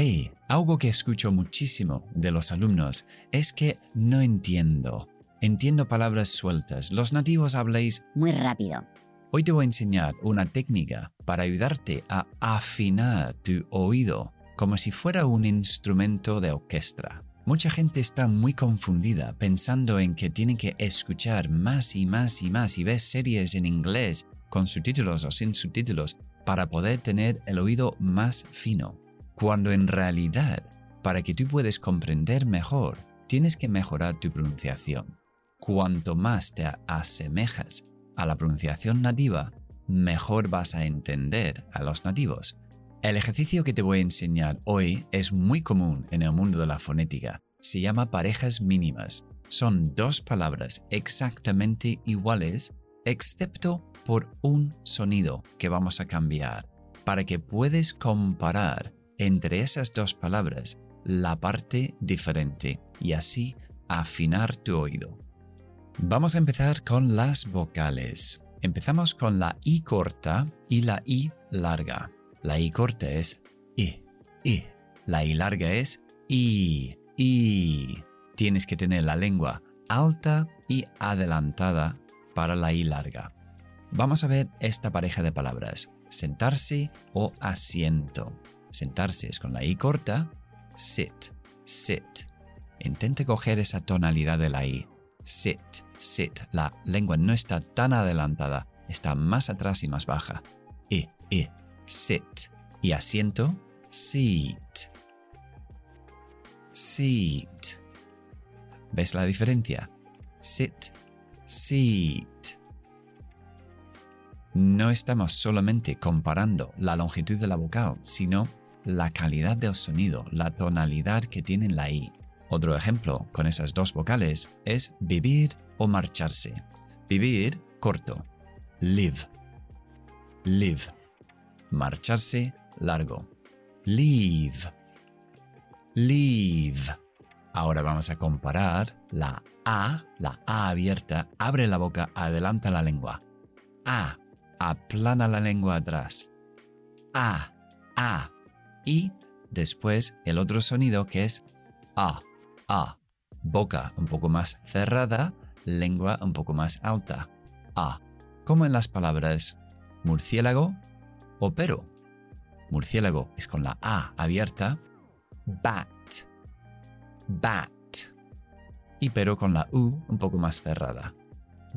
Hey, algo que escucho muchísimo de los alumnos es que no entiendo. Entiendo palabras sueltas. Los nativos habláis Muy rápido. Hoy te voy a enseñar una técnica para ayudarte a afinar tu oído como si fuera un instrumento de orquesta. Mucha gente está muy confundida pensando en que tienen que escuchar más y más y más y ver series en inglés con subtítulos o sin subtítulos para poder tener el oído más fino. Cuando en realidad, para que tú puedas comprender mejor, tienes que mejorar tu pronunciación. Cuanto más te asemejas a la pronunciación nativa, mejor vas a entender a los nativos. El ejercicio que te voy a enseñar hoy es muy común en el mundo de la fonética. Se llama parejas mínimas. Son dos palabras exactamente iguales, excepto por un sonido que vamos a cambiar, para que puedas comparar entre esas dos palabras la parte diferente y así afinar tu oído. Vamos a empezar con las vocales. Empezamos con la I corta y la I larga. La I corta es I, I. La I larga es I, I. Tienes que tener la lengua alta y adelantada para la I larga. Vamos a ver esta pareja de palabras, sentarse o asiento. Sentarse es con la I corta, sit, sit. Intente coger esa tonalidad de la I. Sit, sit. La lengua no está tan adelantada, está más atrás y más baja. I, I, sit. Y asiento, seat. Seat. ¿Ves la diferencia? Sit, seat. No estamos solamente comparando la longitud de la vocal, sino la calidad del sonido, la tonalidad que tiene la I. Otro ejemplo con esas dos vocales es vivir o marcharse. Vivir corto. Live. Live. Marcharse largo. Leave. Leave. Ahora vamos a comparar la A, la A abierta, abre la boca, adelanta la lengua. A, aplana la lengua atrás. A, A. Y después el otro sonido que es A, A. Boca un poco más cerrada, lengua un poco más alta. A. Como en las palabras murciélago o pero. Murciélago es con la A abierta. Bat. Bat. Y pero con la U un poco más cerrada.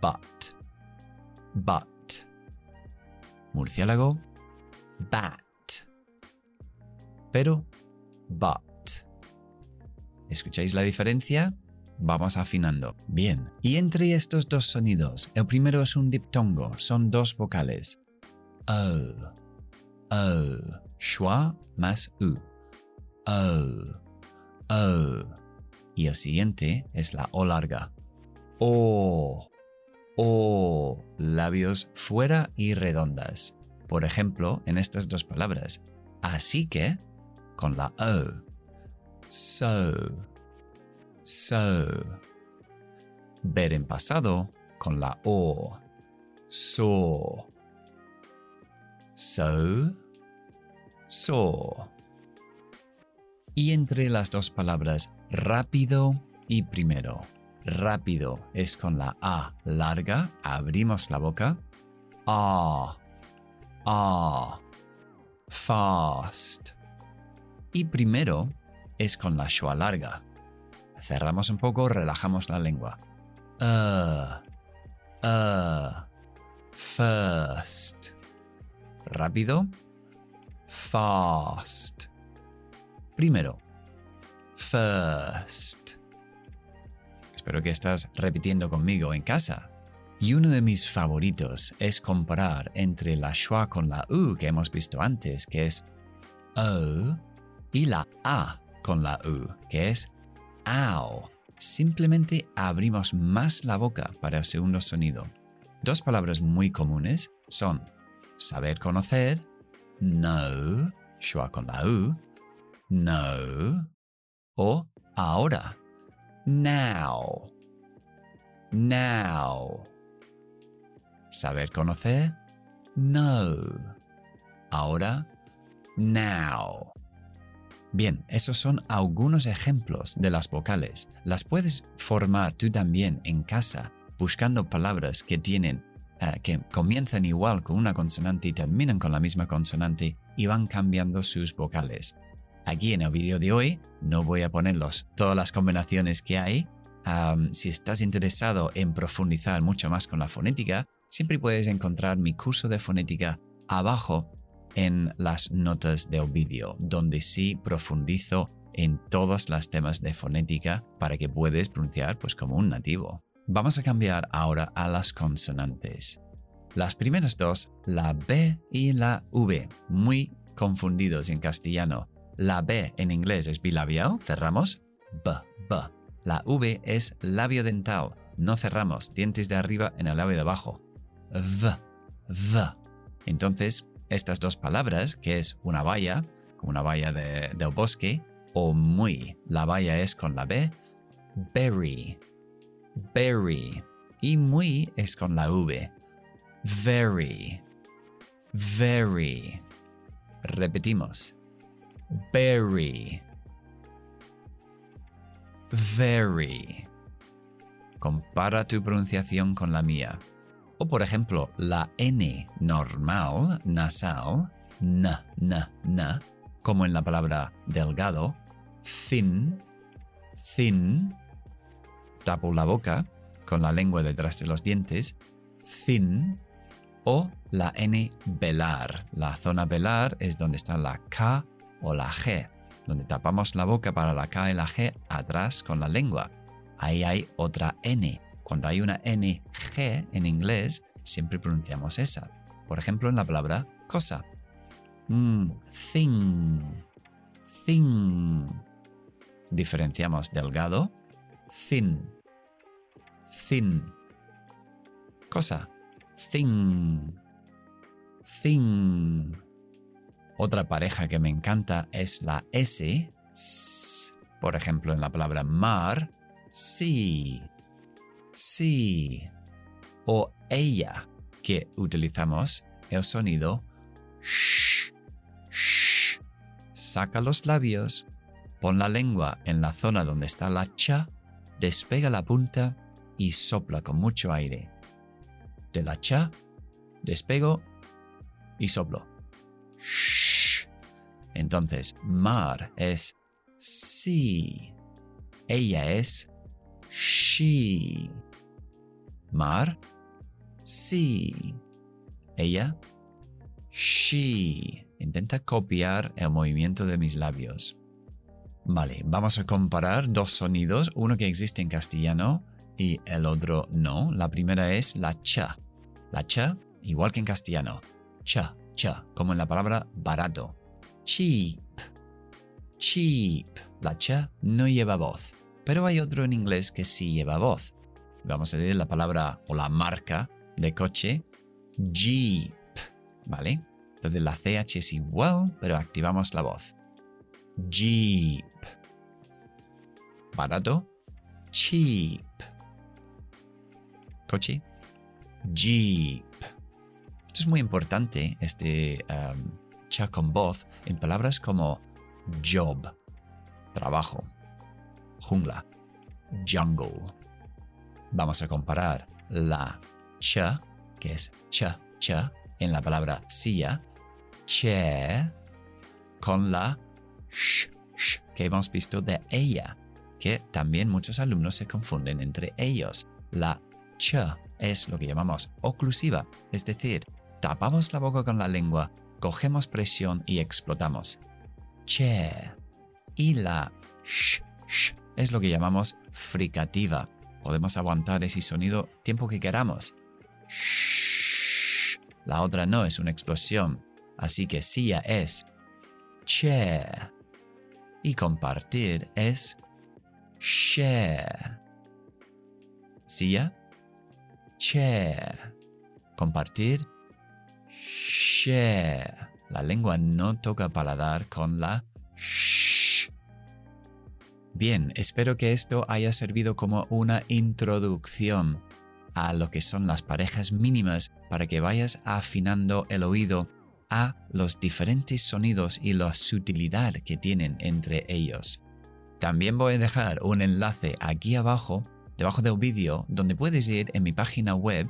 But. But. Murciélago. Bat. Pero. But. ¿Escucháis la diferencia? Vamos afinando. Bien. Y entre estos dos sonidos, el primero es un diptongo, son dos vocales. O. O. Schwa más U. O. O. Y el siguiente es la O larga. O. O. Labios fuera y redondas. Por ejemplo, en estas dos palabras. Así que, con la O. So. So. Ver en pasado con la O. So. So. So. Y entre las dos palabras rápido y primero. Rápido es con la A larga, abrimos la boca. Ah. Ah. Fast. Y primero es con la schwa larga. Cerramos un poco, relajamos la lengua. Uh, uh, first. Rápido. Fast. Primero. First. Espero que estás repitiendo conmigo en casa. Y uno de mis favoritos es comparar entre la schwa con la u que hemos visto antes, que es o, y la a con la u, que es ow. Simplemente abrimos más la boca para el segundo sonido. Dos palabras muy comunes son saber conocer, know, schwa con la u, know, o ahora, now, now. Saber conocer, know. Ahora, now. Bien, esos son algunos ejemplos de las vocales. Las puedes formar tú también en casa buscando palabras que tienen eh, que comienzan igual con una consonante y terminan con la misma consonante y van cambiando sus vocales. Aquí en el vídeo de hoy no voy a ponerlos todas las combinaciones que hay. si estás interesado en profundizar mucho más con la fonética, siempre puedes encontrar mi curso de fonética abajo en las notas del vídeo, donde sí profundizo en todos los temas de fonética para que puedas pronunciar pues como un nativo. Vamos a cambiar ahora a las consonantes. Las primeras dos, la B y la V, muy confundidos en castellano. La B en inglés es bilabial, cerramos, B, B. La V es labio dental, no cerramos, dientes de arriba en el labio de abajo. V, V. Entonces, estas dos palabras, que es una valla, una valla de, del bosque, o muy, la valla es con la B, berry, berry, y muy es con la V, very, very. Repetimos, berry, very. Compara tu pronunciación con la mía. Por ejemplo, la N normal, nasal, n, n, n, como en la palabra delgado, thin, thin, tapo la boca con la lengua detrás de los dientes, thin, o la N velar. La zona velar es donde está la K o la G, donde tapamos la boca para la K y la G atrás con la lengua. Ahí hay otra N, cuando hay una NG en inglés, siempre pronunciamos esa. Por ejemplo, en la palabra cosa. Mm, thing. Thing. Diferenciamos delgado. Thin. Thin. Cosa. Thing. Thing. Otra pareja que me encanta es la S. Por ejemplo, en la palabra mar. Sí sí o ella que utilizamos el sonido sh, sh. Saca los labios, pon la lengua en la zona donde está la cha, despega la punta y sopla con mucho aire. De la cha, despego y soplo. Shh. Entonces, mar es sí. Ella es she. Mar, sí. Ella, she. Intenta copiar el movimiento de mis labios. Vale, vamos a comparar dos sonidos, uno que existe en castellano y el otro no. La primera es la cha. La cha, igual que en castellano. Cha, cha, como en la palabra barato. Cheap. Cheap. La cha no lleva voz. Pero hay otro en inglés que sí lleva voz. Vamos a decir la palabra o la marca de coche Jeep, ¿vale? Entonces la CH es igual, pero activamos la voz. Jeep. Barato. Cheap. Coche. Jeep. Esto es muy importante, este um, con voz, en palabras como job, trabajo jungla, jungle. Vamos a comparar la ch, que es cha, cha, en la palabra silla, con la sh, sh, que hemos visto de ella, que también muchos alumnos se confunden entre ellos. La ch es lo que llamamos oclusiva, es decir, tapamos la boca con la lengua, cogemos presión y explotamos. Che. Y la sh, sh es lo que llamamos fricativa. Podemos aguantar ese sonido tiempo que queramos. La otra no es una explosión, así que silla es che. Y compartir es share. Silla, che. Compartir, share. La lengua no toca paladar con la sh Bien, espero que esto haya servido como una introducción a lo que son las parejas mínimas para que vayas afinando el oído a los diferentes sonidos y la sutilidad que tienen entre ellos. También voy a dejar un enlace aquí abajo, debajo del vídeo, donde puedes ir en mi página web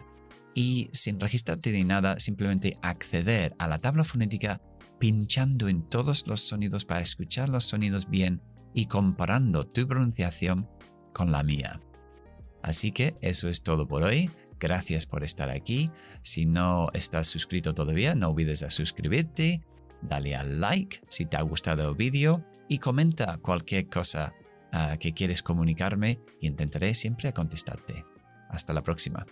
y sin registrarte ni nada, simplemente acceder a la tabla fonética pinchando en todos los sonidos para escuchar los sonidos bien y comparando tu pronunciación con la mía. Así que eso es todo por hoy. Gracias por estar aquí. Si no estás suscrito todavía, no olvides de suscribirte, dale al like si te ha gustado el vídeo y comenta cualquier cosa ah, que quieres comunicarme y intentaré siempre contestarte. Hasta la próxima.